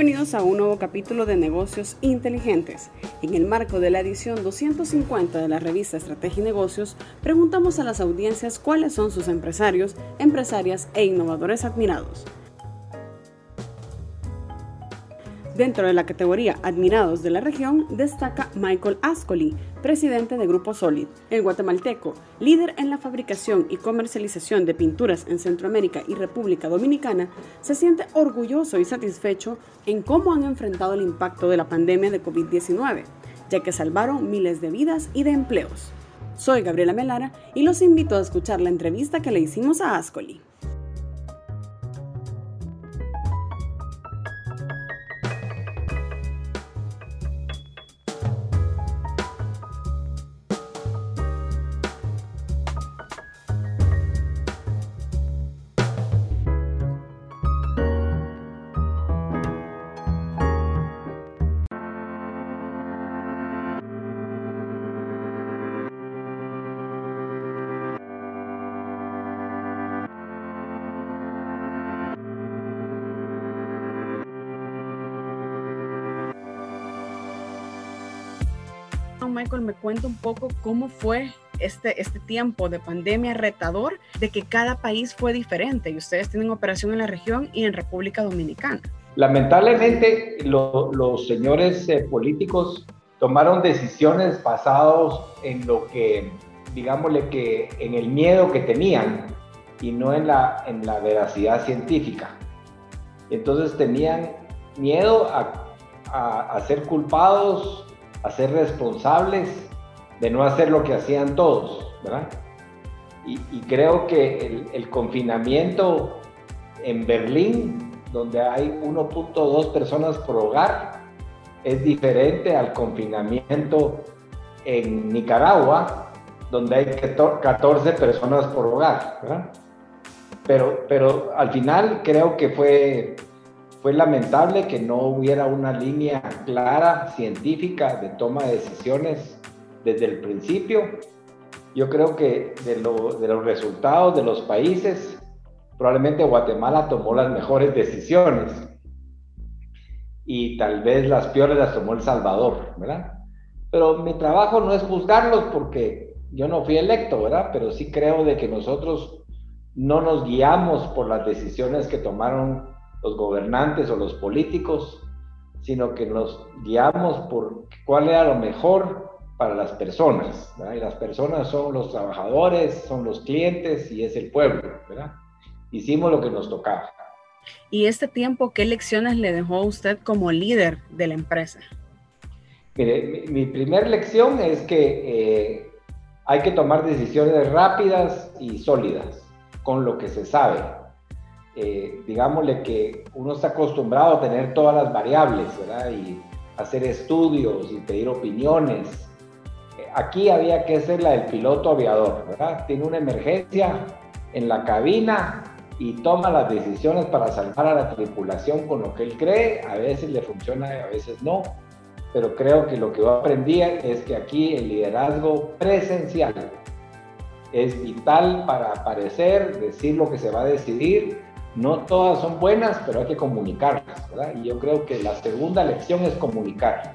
Bienvenidos a un nuevo capítulo de Negocios Inteligentes. En el marco de la edición 250 de la revista Estrategia y Negocios, preguntamos a las audiencias cuáles son sus empresarios, empresarias e innovadores admirados. Dentro de la categoría Admirados de la región destaca Michael Ascoli, presidente de Grupo Solid, el guatemalteco, líder en la fabricación y comercialización de pinturas en Centroamérica y República Dominicana, se siente orgulloso y satisfecho en cómo han enfrentado el impacto de la pandemia de COVID-19, ya que salvaron miles de vidas y de empleos. Soy Gabriela Melara y los invito a escuchar la entrevista que le hicimos a Ascoli. Michael me cuenta un poco cómo fue este, este tiempo de pandemia retador, de que cada país fue diferente y ustedes tienen operación en la región y en República Dominicana. Lamentablemente, los señores eh, políticos tomaron decisiones basadas en lo que, digámosle que en el miedo que tenían y no en la, en la veracidad científica. Entonces tenían miedo a, a, a ser culpados a ser responsables de no hacer lo que hacían todos, ¿verdad? Y, creo que el, confinamiento en Berlín, donde hay 1.2 personas por hogar, es diferente al confinamiento en Nicaragua, donde hay 14 personas por hogar, ¿verdad? Pero, pero al final creo que fue fue lamentable que no hubiera una línea clara, científica, de toma de decisiones desde el principio. Yo creo que de, los resultados de los países, probablemente Guatemala tomó las mejores decisiones y tal vez las peores las tomó El Salvador, ¿verdad? Pero mi trabajo no es juzgarlos porque yo no fui electo, ¿verdad? Pero sí creo de que nosotros no nos guiamos por las decisiones que tomaron los gobernantes o los políticos, sino que nos guiamos por cuál era lo mejor para las personas. Y las personas son los trabajadores, son los clientes y es el pueblo. ¿verdad? Hicimos lo que nos tocaba. ¿Y este tiempo qué lecciones le dejó a usted como líder de la empresa? Mire, mi, primera lección es que eh, hay que tomar decisiones rápidas y sólidas con lo que se sabe eh, digámosle que uno está acostumbrado a tener todas las variables, ¿verdad? Y hacer estudios y pedir opiniones. Eh, aquí había que ser la del piloto aviador, ¿verdad? Tiene una emergencia en la cabina y toma las decisiones para salvar a la tripulación con lo que él cree. A veces le funciona y a veces no. Pero creo que lo que yo aprendí es que aquí el liderazgo presencial es vital para aparecer, decir lo que se va a decidir no todas son buenas, pero hay que comunicarlas, ¿verdad? Y yo creo que la segunda lección es comunicar.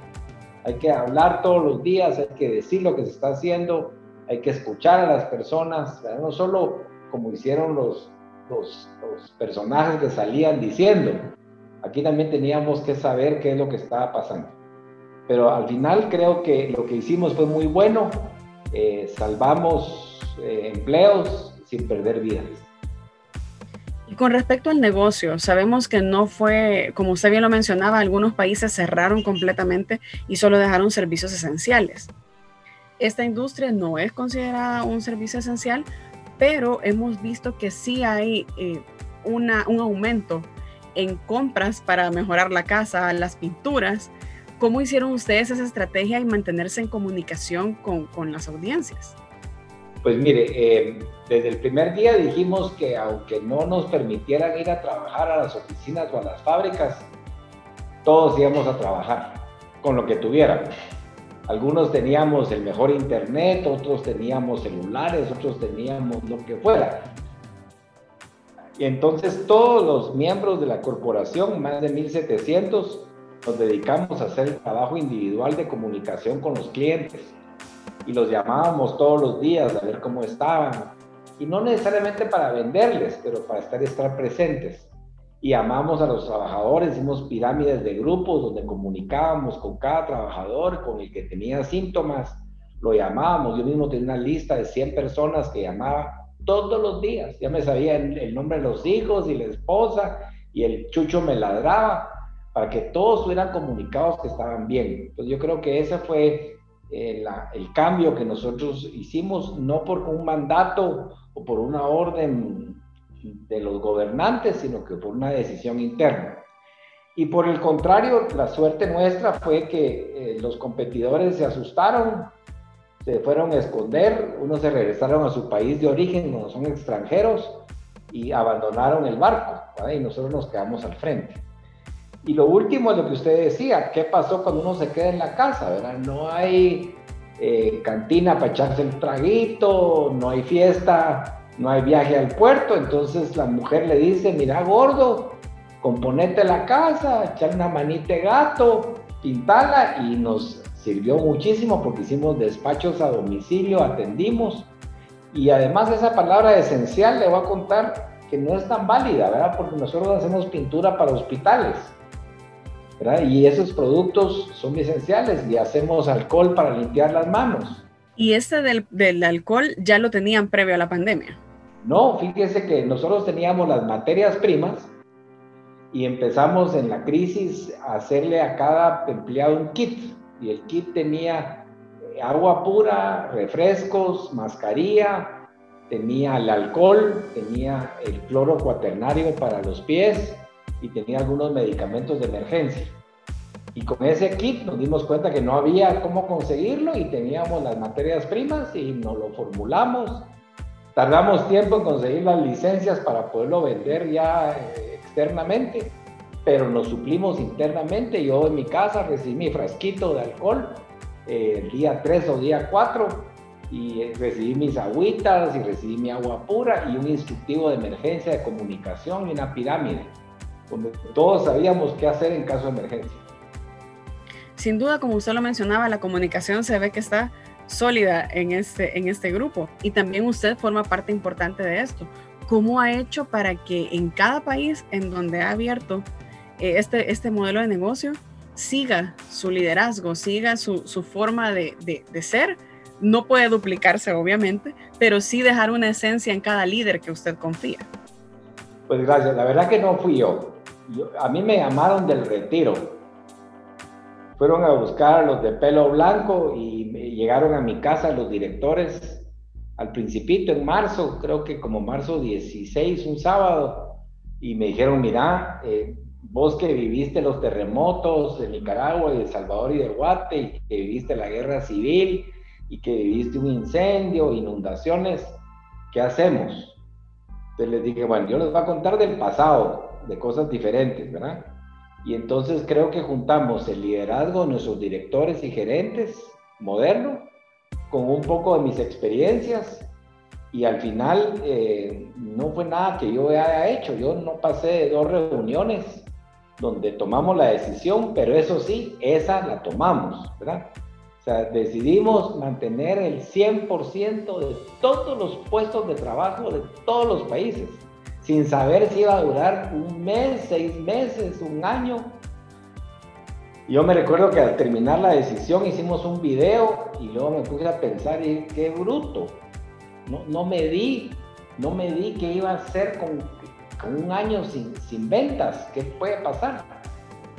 Hay que hablar todos los días, hay que decir lo que se está haciendo, hay que escuchar a las personas, no solo como hicieron los, los, personajes que salían diciendo, aquí también teníamos que saber qué es lo que estaba pasando. Pero al final creo que lo que hicimos fue muy bueno, eh, salvamos eh, empleos sin perder vidas. Con respecto al negocio, sabemos que no fue, como usted bien lo mencionaba, algunos países cerraron completamente y solo dejaron servicios esenciales. Esta industria no es considerada un servicio esencial, pero hemos visto que sí hay eh, una, un aumento en compras para mejorar la casa, las pinturas. ¿Cómo hicieron ustedes esa estrategia y mantenerse en comunicación con, con las audiencias? Pues mire, eh, desde el primer día dijimos que aunque no nos permitieran ir a trabajar a las oficinas o a las fábricas, todos íbamos a trabajar con lo que tuviéramos. Algunos teníamos el mejor internet, otros teníamos celulares, otros teníamos lo que fuera. Y entonces todos los miembros de la corporación, más de 1.700, nos dedicamos a hacer el trabajo individual de comunicación con los clientes. Y los llamábamos todos los días a ver cómo estaban. Y no necesariamente para venderles, pero para estar, estar presentes. Y llamamos a los trabajadores, hicimos pirámides de grupos donde comunicábamos con cada trabajador, con el que tenía síntomas, lo llamábamos. Yo mismo tenía una lista de 100 personas que llamaba todos los días. Ya me sabía el, nombre de los hijos y la esposa y el chucho me ladraba para que todos estuvieran comunicados que estaban bien. Entonces yo creo que ese fue eh, el cambio que nosotros hicimos, no por un mandato o por una orden de los gobernantes, sino que por una decisión interna. Y por el contrario, la suerte nuestra fue que eh, los competidores se asustaron, se fueron a esconder, unos se regresaron a su país de origen, no son extranjeros, y abandonaron el barco, y nosotros nos quedamos al frente. Y lo último es lo que usted decía, ¿qué pasó cuando uno se queda en la casa? ¿verdad? No hay eh, cantina para echarse el traguito, no hay fiesta, no hay viaje al puerto, entonces la mujer le dice, mira gordo, componete la casa, echar una manita de gato, pintala y nos sirvió muchísimo porque hicimos despachos a domicilio, atendimos y además esa palabra esencial le voy a contar que no es tan válida, ¿verdad? Porque nosotros hacemos pintura para hospitales, ¿verdad? Y esos productos son esenciales y hacemos alcohol para limpiar las manos. ¿Y este del, del alcohol ya lo tenían previo a la pandemia? No, fíjese que nosotros teníamos las materias primas y empezamos en la crisis a hacerle a cada empleado un kit y el kit tenía eh, agua pura, refrescos, mascarilla, tenía el alcohol, tenía el cloro cuaternario para los pies y tenía algunos medicamentos de emergencia. Y con ese kit nos dimos cuenta que no había cómo conseguirlo y teníamos las materias primas y nos lo formulamos. Tardamos tiempo en conseguir las licencias para poderlo vender ya eh, externamente pero nos suplimos internamente. Yo en mi casa recibí mi frasquito de alcohol eh, el día 3 o día 4 y eh, recibí mis agüitas y recibí mi agua pura y un instructivo de emergencia de comunicación y una pirámide, donde todos sabíamos qué hacer en caso de emergencia. Sin duda, como usted lo mencionaba, la comunicación se ve que está sólida en este, en este grupo y también usted forma parte importante de esto. ¿Cómo ha hecho para que en cada país en donde ha abierto eh, este, este modelo de negocio siga su liderazgo, siga su, su forma de, de, ser. No puede duplicarse, obviamente, pero sí dejar una esencia en cada líder que usted confía. Pues gracias. La verdad que no fui yo. A mí me llamaron del retiro. Fueron a buscar a los de pelo blanco y llegaron a mi casa los directores al principito, en marzo, creo que como marzo 16, un sábado, y me dijeron, mira, eh, vos que viviste los terremotos de Nicaragua y de Salvador y de Guate, y que viviste la guerra civil, y que viviste un incendio, inundaciones, ¿qué hacemos? Entonces les dije, bueno, yo les voy a contar del pasado, de cosas diferentes, ¿verdad? Y entonces creo que juntamos el liderazgo de nuestros directores y gerentes moderno con un poco de mis experiencias y al final eh, no fue nada que yo haya hecho. Yo no pasé de dos reuniones donde tomamos la decisión, pero eso sí, esa la tomamos, ¿verdad? O sea, decidimos mantener el 100% de todos los puestos de trabajo de todos los países, sin saber si iba a durar un mes, seis meses, un año. Yo me recuerdo que al terminar la decisión hicimos un video y luego me puse a pensar, y qué bruto, no, no me di, no me di qué iba a hacer con un año sin, sin ventas, ¿qué puede pasar?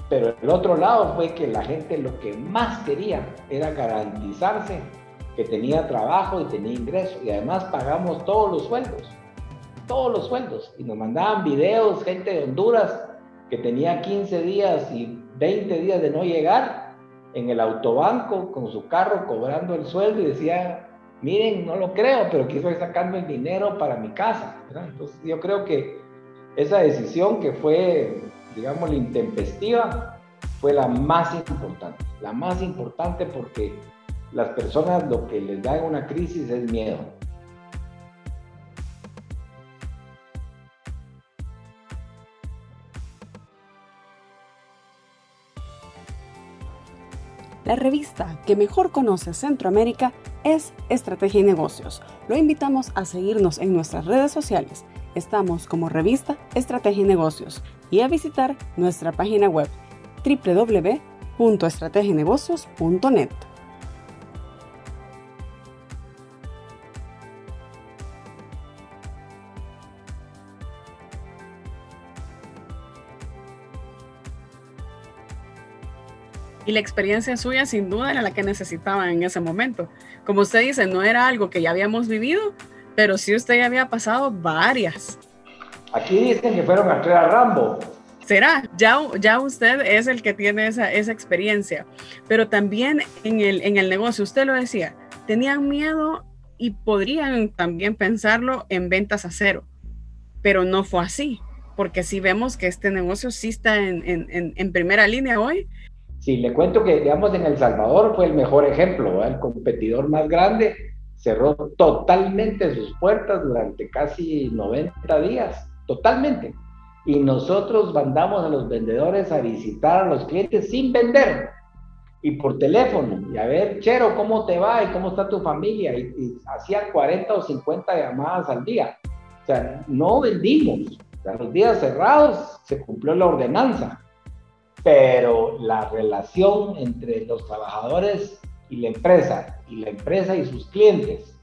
Pero el otro lado fue que la gente lo que más quería era garantizarse que tenía trabajo y tenía ingreso y además pagamos todos los sueldos, todos los sueldos y nos mandaban videos, gente de Honduras que tenía 15 días y 20 días de no llegar en el autobanco con su carro cobrando el sueldo y decía, miren, no lo creo, pero estoy sacando el dinero para mi casa. Entonces yo creo que esa decisión que fue, digamos, intempestiva, fue la más importante. La más importante porque las personas lo que les da en una crisis es miedo. La revista que mejor conoce Centroamérica es Estrategia y Negocios. Lo invitamos a seguirnos en nuestras redes sociales. Estamos como revista Estrategia y Negocios y a visitar nuestra página web www.estrategienegocios.net. Y la experiencia suya sin duda era la que necesitaban en ese momento. Como usted dice, no era algo que ya habíamos vivido, pero sí usted ya había pasado varias. Aquí dicen que fueron a crear Rambo. Será, ya, ya usted es el que tiene esa, esa experiencia. Pero también en el, en el negocio, usted lo decía, tenían miedo y podrían también pensarlo en ventas a cero, pero no fue así, porque si vemos que este negocio sí está en, en, en primera línea hoy Sí, le cuento que, digamos, en El Salvador fue el mejor ejemplo, el competidor más grande cerró totalmente sus puertas durante casi 90 días, totalmente. Y nosotros mandamos a los vendedores a visitar a los clientes sin vender y por teléfono y a ver, Chero, ¿cómo te va y cómo está tu familia? Y, y hacían 40 o 50 llamadas al día. O sea, no vendimos. O sea, los días cerrados se cumplió la ordenanza pero la relación entre los trabajadores y la empresa, y la empresa y sus clientes,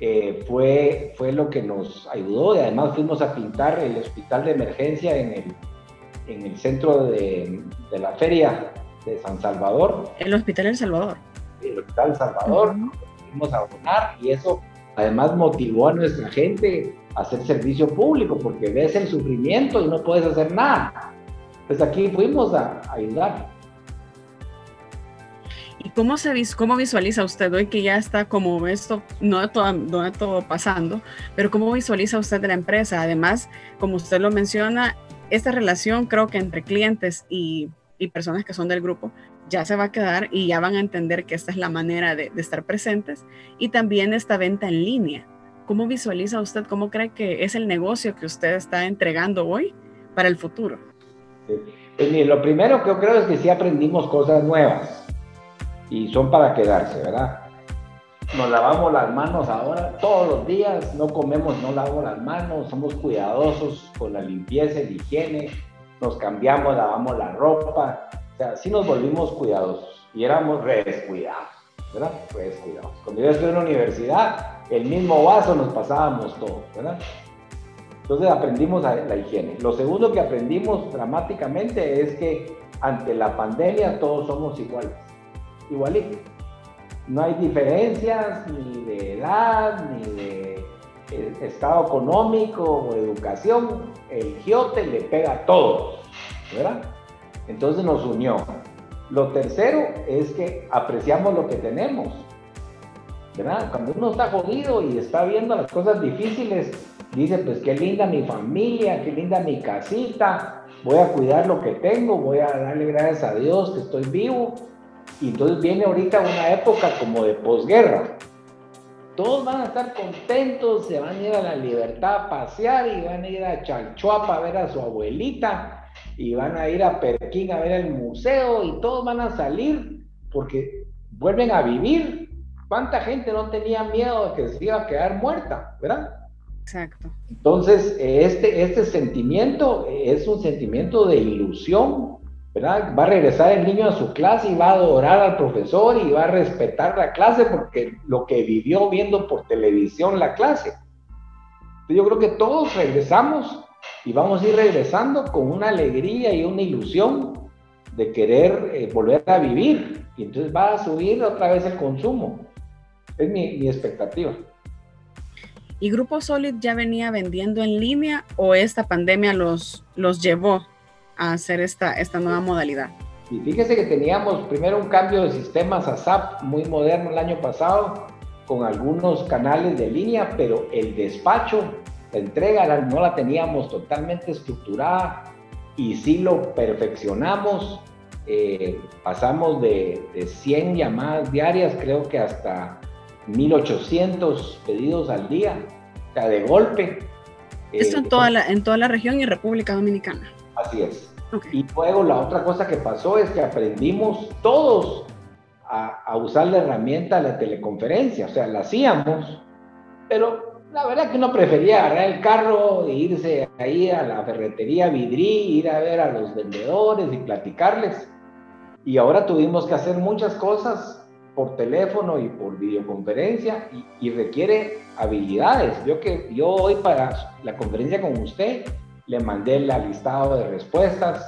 eh, fue, fue lo que nos ayudó y además fuimos a pintar el hospital de emergencia en el, en el centro de, de la feria de San Salvador. El hospital El Salvador. El hospital Salvador, fuimos a abonar y eso además motivó a nuestra gente a hacer servicio público porque ves el sufrimiento y no puedes hacer nada. Pues aquí fuimos a, ayudar. ¿Y cómo, se, cómo visualiza usted hoy que ya está como esto, no todo, no todo pasando, pero cómo visualiza usted de la empresa? Además, como usted lo menciona, esta relación creo que entre clientes y, y, personas que son del grupo ya se va a quedar y ya van a entender que esta es la manera de, de estar presentes y también esta venta en línea. ¿Cómo visualiza usted, cómo cree que es el negocio que usted está entregando hoy para el futuro? Pues lo primero que yo creo es que sí aprendimos cosas nuevas y son para quedarse, ¿verdad? Nos lavamos las manos ahora todos los días, no comemos, no lavamos las manos, somos cuidadosos con la limpieza y la higiene, nos cambiamos, lavamos la ropa, o sea, sí nos volvimos cuidadosos y éramos descuidados, ¿verdad? Descuidados. Cuando yo estuve en la universidad, el mismo vaso nos pasábamos todos, ¿verdad? Entonces aprendimos la higiene. Lo segundo que aprendimos dramáticamente es que ante la pandemia todos somos iguales, igualitos. No hay diferencias ni de edad, ni de eh, estado económico o educación. El giote le pega a todos, ¿verdad? Entonces nos unió. Lo tercero es que apreciamos lo que tenemos, ¿verdad? Cuando uno está jodido y está viendo las cosas difíciles, dice, pues qué linda mi familia, qué linda mi casita, voy a cuidar lo que tengo, voy a darle gracias a Dios que estoy vivo. Y entonces viene ahorita una época como de posguerra. Todos van a estar contentos, se van a ir a la libertad a pasear y van a ir a Chalchuapa a ver a su abuelita y van a ir a Perquín a ver el museo y todos van a salir porque vuelven a vivir. ¿Cuánta gente no tenía miedo de que se iba a quedar muerta, verdad? Exacto. Entonces, este, este sentimiento es un sentimiento de ilusión, ¿verdad? Va a regresar el niño a su clase y va a adorar al profesor y va a respetar la clase porque lo que vivió viendo por televisión la clase. Yo creo que todos regresamos y vamos a ir regresando con una alegría y una ilusión de querer eh, volver a vivir. Y entonces va a subir otra vez el consumo. Es mi, mi expectativa. ¿Y Grupo Solid ya venía vendiendo en línea o esta pandemia los, los llevó a hacer esta, esta nueva modalidad? Y fíjese que teníamos primero un cambio de sistemas a SAP muy moderno el año pasado, con algunos canales de línea, pero el despacho, la entrega no la teníamos totalmente estructurada y sí lo perfeccionamos. Eh, pasamos de, de 100 llamadas diarias, creo que hasta 1800 pedidos al día, o sea, de golpe. Esto en, eh, toda la, en toda la región y República Dominicana. Así es. Y luego la otra cosa que pasó es que aprendimos todos a, usar la herramienta de la teleconferencia, o sea, la hacíamos, pero la verdad que uno prefería agarrar el carro e irse ahí a la ferretería Vidrí, ir a ver a los vendedores y platicarles. Y ahora tuvimos que hacer muchas cosas por teléfono y por videoconferencia y, requiere habilidades. Yo que yo hoy para la conferencia con usted le mandé el listado de respuestas,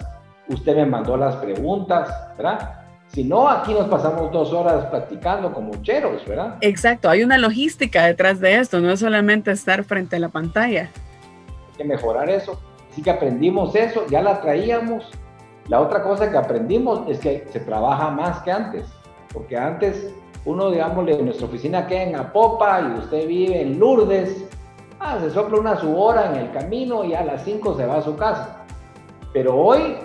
usted me mandó las preguntas, ¿verdad? Si no, aquí nos pasamos dos horas practicando como cheros, ¿verdad? Exacto, hay una logística detrás de esto, no es solamente estar frente a la pantalla. Hay que mejorar eso. Así que aprendimos eso, ya la traíamos. La otra cosa que aprendimos es que se trabaja más que antes, porque antes uno, digamos, en nuestra oficina queda en Apopa y usted vive en Lourdes, ah, se sopla una su hora en el camino y a las 5 se va a su casa. Pero hoy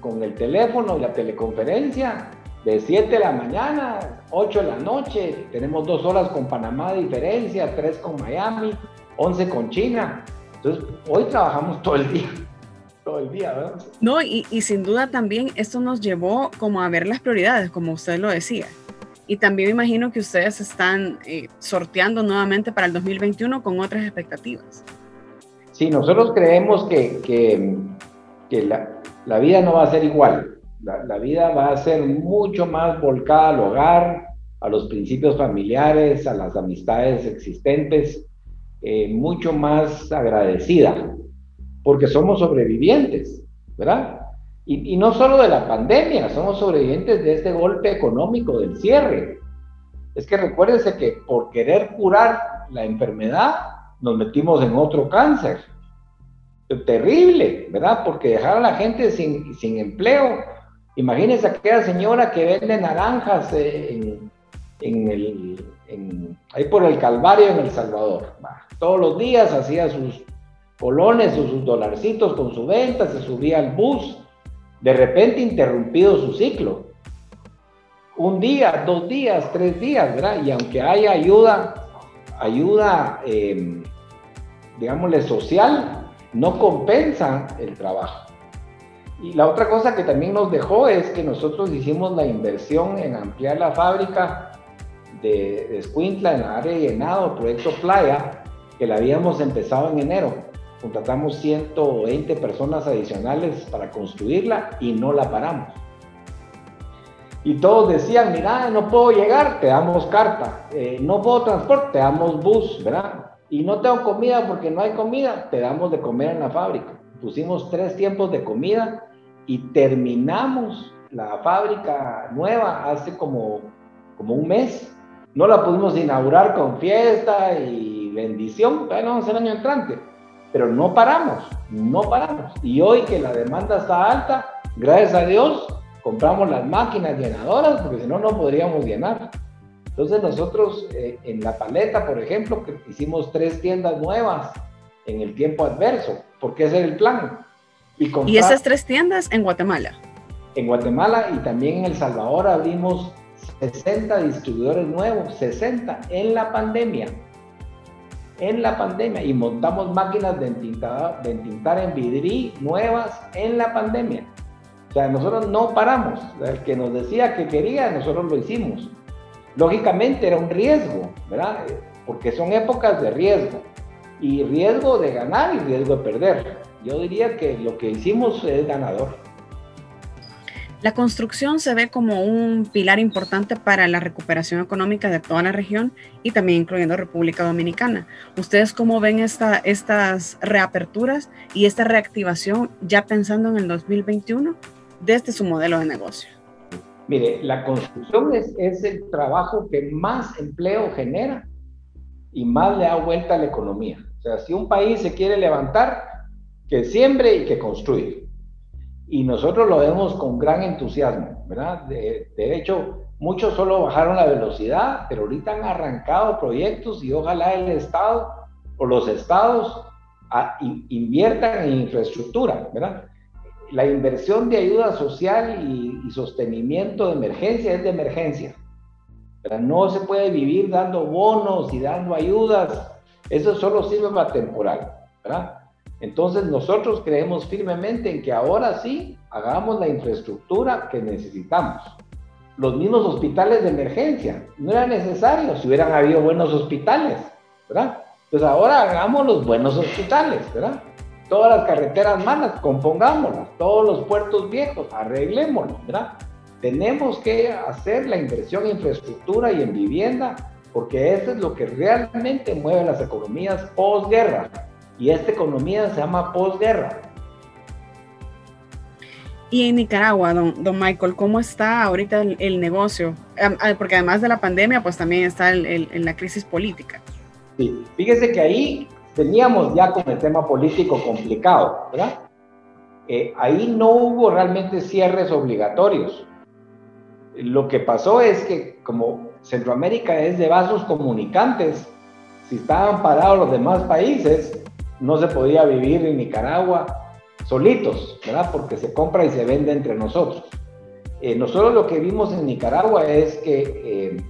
con, el teléfono y la teleconferencia, de 7 de la mañana, 8 de la noche, tenemos dos horas con Panamá de diferencia, tres con Miami, 11 con China. Entonces, hoy trabajamos todo el día. Todo el día, ¿verdad? No, y, y sin duda también esto nos llevó como a ver las prioridades, como usted lo decía. Y también me imagino que ustedes están eh, sorteando nuevamente para el 2021 con otras expectativas. Sí, nosotros creemos que, que, que la, la vida no va a ser igual. La, vida va a ser mucho más volcada al hogar, a los principios familiares, a las amistades existentes, eh, mucho más agradecida, porque somos sobrevivientes, ¿verdad? Y, y, no solo de la pandemia, somos sobrevivientes de este golpe económico del cierre. Es que recuérdense que por querer curar la enfermedad, nos metimos en otro cáncer terrible, ¿verdad? Porque dejar a la gente sin, sin empleo. Imagínense aquella señora que vende naranjas en, en el, ahí por el Calvario en El Salvador. Todos los días hacía sus colones o sus dolarcitos con su venta, se subía al bus. De repente interrumpido su ciclo. Un día, dos días, tres días, ¿verdad? Y aunque haya ayuda, ayuda, eh, digámosle, social, no compensan el trabajo. Y la otra cosa que también nos dejó es que nosotros hicimos la inversión en ampliar la fábrica de, de Escuintla en la área de llenado, proyecto Playa, que la habíamos empezado en enero. Contratamos 120 personas adicionales para construirla y no la paramos. Y todos decían, mira, no puedo llegar, te damos carta. Eh, no puedo transporte, te damos bus, ¿verdad? y no tengo comida porque no hay comida, te damos de comer en la fábrica. Pusimos tres tiempos de comida y terminamos la fábrica nueva hace como, como un mes. No la pudimos inaugurar con fiesta y bendición, todavía no vamos el año entrante, pero no paramos, no paramos. Y hoy que la demanda está alta, gracias a Dios, compramos las máquinas llenadoras porque si no, no podríamos llenar. Entonces nosotros eh, en La Paleta, por ejemplo, hicimos tres tiendas nuevas en el tiempo adverso, porque ese era el plan. Y, ¿Y esas tres tiendas en Guatemala. En Guatemala y también en El Salvador abrimos 60 distribuidores nuevos, 60 en la pandemia. En la pandemia. Y montamos máquinas de entintar, de entintar en vidrí nuevas en la pandemia. O sea, nosotros no paramos. El que nos decía que quería, nosotros lo hicimos. Lógicamente era un riesgo, ¿verdad? Porque son épocas de riesgo. Y riesgo de ganar y riesgo de perder. Yo diría que lo que hicimos es ganador. La construcción se ve como un pilar importante para la recuperación económica de toda la región y también incluyendo República Dominicana. ¿Ustedes cómo ven esta, estas reaperturas y esta reactivación ya pensando en el 2021 desde su modelo de negocio? Mire, la construcción es, el trabajo que más empleo genera y más le da vuelta a la economía. O sea, si un país se quiere levantar, que siembre y que construya. Y nosotros lo vemos con gran entusiasmo, ¿verdad? De, de hecho, muchos solo bajaron la velocidad, pero ahorita han arrancado proyectos y ojalá el Estado o los estados a, inviertan en infraestructura, ¿verdad? la inversión de ayuda social y, sostenimiento de emergencia es de emergencia. Pero no se puede vivir dando bonos y dando ayudas. Eso solo sirve para temporal. ¿verdad? Entonces nosotros creemos firmemente en que ahora sí hagamos la infraestructura que necesitamos. los mismos hospitales de emergencia. No era necesario si hubieran habido buenos hospitales, ¿verdad? Entonces ahora hagamos los buenos hospitales, ¿verdad? Todas las carreteras malas, compongámoslas. Todos los puertos viejos, arreglémoslos, ¿verdad? Tenemos que hacer la inversión en infraestructura y en vivienda, porque eso es lo que realmente mueve las economías posguerra. Y esta economía se llama posguerra. Y en Nicaragua, don, don Michael, ¿cómo está ahorita el, negocio? Porque además de la pandemia, pues también está en la crisis política. Sí, fíjese que ahí teníamos ya con el tema político complicado, ¿verdad? Eh, ahí no hubo realmente cierres obligatorios. Lo que pasó es que como Centroamérica es de vasos comunicantes, si estaban parados los demás países, no se podía vivir en Nicaragua solitos, ¿verdad? Porque se compra y se vende entre nosotros. Eh, nosotros lo que vimos en Nicaragua es que eh,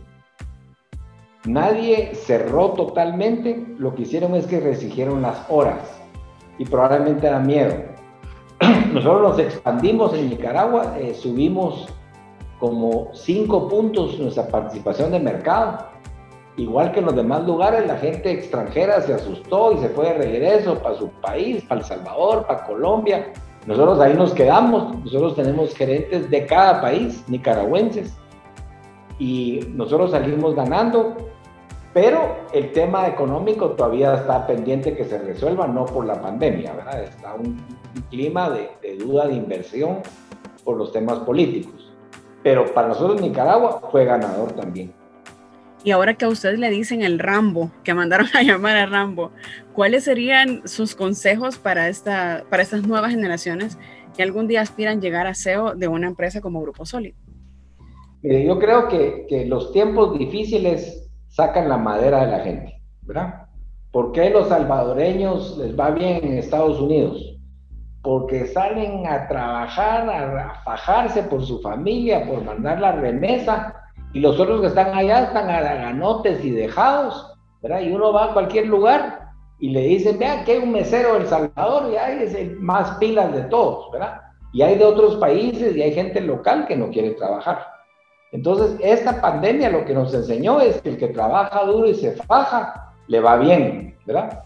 Nadie cerró totalmente, lo que hicieron es que restringieron las horas y probablemente era miedo. Nosotros nos expandimos en Nicaragua, eh, subimos como cinco puntos nuestra participación de mercado. Igual que en los demás lugares, la gente extranjera se asustó y se fue de regreso para su país, para El Salvador, para Colombia. Nosotros ahí nos quedamos, nosotros tenemos gerentes de cada país, nicaragüenses, y nosotros salimos ganando pero el tema económico todavía está pendiente que se resuelva, no por la pandemia, ¿verdad? Está un, clima de, duda de inversión por los temas políticos. Pero para nosotros Nicaragua fue ganador también. Y ahora que a ustedes le dicen el Rambo, que mandaron a llamar a Rambo, ¿cuáles serían sus consejos para, esta, para estas nuevas generaciones que algún día aspiran llegar a CEO de una empresa como Grupo Sólido? yo creo que, que los tiempos difíciles sacan la madera de la gente, ¿verdad? ¿Por qué los salvadoreños les va bien en Estados Unidos? Porque salen a trabajar, a fajarse por su familia, por mandar la remesa, y los otros que están allá están a ganotes y dejados, ¿verdad? Y uno va a cualquier lugar y le dicen, vea que hay un mesero del Salvador y hay es el más pilas de todos, ¿verdad? Y hay de otros países y hay gente local que no quiere trabajar. Entonces, esta pandemia lo que nos enseñó es que el que trabaja duro y se faja, le va bien, ¿verdad?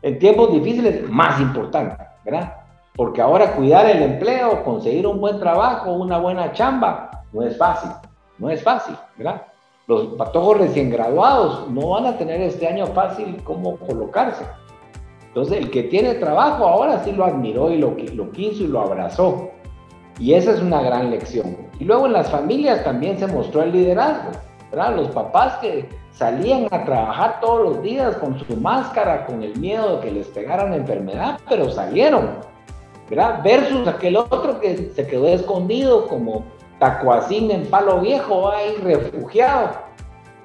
En tiempos difíciles, más importante, ¿verdad? Porque ahora cuidar el empleo, conseguir un buen trabajo, una buena chamba, no es fácil, no es fácil, ¿verdad? Los patojos recién graduados no van a tener este año fácil cómo colocarse. Entonces, el que tiene trabajo ahora sí lo admiró y lo, quiso y lo abrazó. Y esa es una gran lección. Y luego en las familias también se mostró el liderazgo, ¿verdad? Los papás que salían a trabajar todos los días con su máscara, con el miedo de que les pegaran enfermedad, pero salieron, ¿verdad? Versus aquel otro que se quedó escondido como tacuacín en palo viejo, ahí refugiado,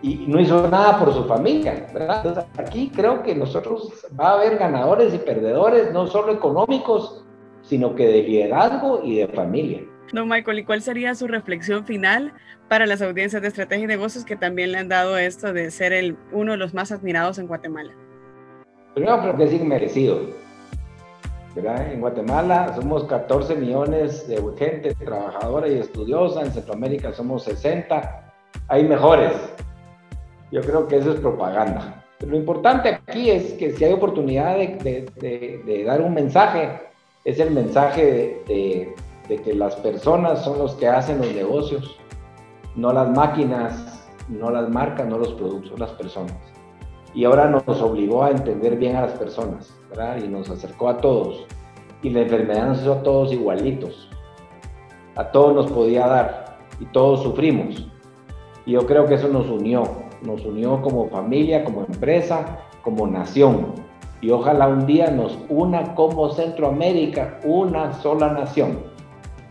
y no hizo nada por su familia, ¿verdad? Entonces aquí creo que nosotros va a haber ganadores y perdedores, no solo económicos, sino que de liderazgo y de familia. Don Michael, ¿y cuál sería su reflexión final para las audiencias de estrategia y negocios que también le han dado esto de ser el, uno de los más admirados en Guatemala? Primero creo que es inmerecido. En Guatemala somos 14 millones de gente trabajadora y estudiosa, en Centroamérica somos 60, hay mejores. Yo creo que eso es propaganda. Lo importante aquí es que si hay oportunidad de, de, dar un mensaje, es el mensaje de, que las personas son los que hacen los negocios, no las máquinas, no las marcas, no los productos, las personas. Y ahora nos obligó a entender bien a las personas, ¿verdad? Y nos acercó a todos. Y la enfermedad nos hizo a todos igualitos. A todos nos podía dar y todos sufrimos. Y yo creo que eso nos unió, nos unió como familia, como empresa, como nación y ojalá un día nos una como Centroamérica, una sola nación.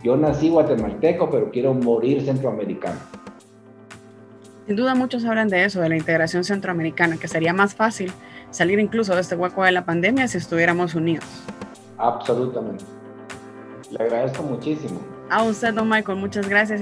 Yo nací guatemalteco, pero quiero morir centroamericano. Sin duda muchos hablan de eso, de la integración centroamericana, que sería más fácil salir incluso de este hueco de la pandemia si estuviéramos unidos. Absolutamente. Le agradezco muchísimo. A usted, don Michael, muchas gracias.